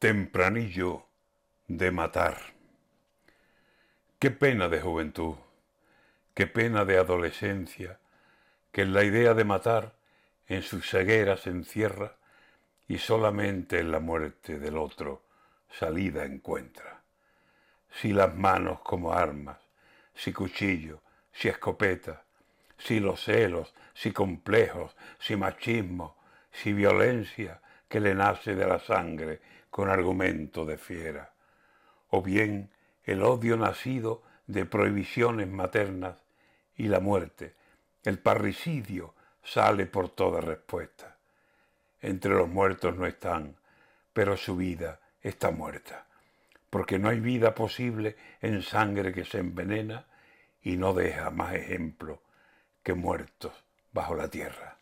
Tempranillo de matar. Qué pena de juventud, qué pena de adolescencia, que en la idea de matar en su ceguera se encierra y solamente en la muerte del otro salida encuentra. Si las manos como armas, si cuchillo, si escopeta, si los celos, si complejos, si machismo, si violencia que le nace de la sangre con argumento de fiera, o bien el odio nacido de prohibiciones maternas y la muerte, el parricidio sale por toda respuesta. Entre los muertos no están, pero su vida está muerta, porque no hay vida posible en sangre que se envenena y no deja más ejemplo que muertos bajo la tierra.